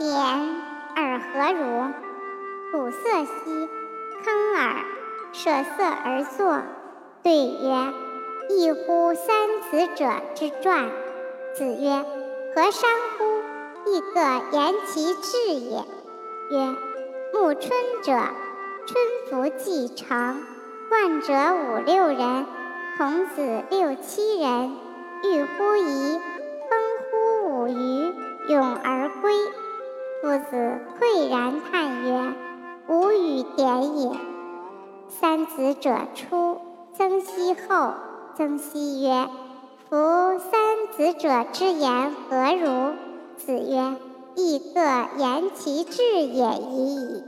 点尔何如？鼓瑟兮，坑尔，舍色而坐。对曰：异乎三子。者之传。子。曰：何伤乎？亦各言其志也。曰：暮春者，春服既成，冠者五六人，童子。六七人，欲乎沂，风乎舞雩，咏而归。夫子喟然叹曰：“吾与点也。”三子者出，曾皙后。曾皙曰：“夫三子者之言何如？”子曰：“亦各言其志也已矣。”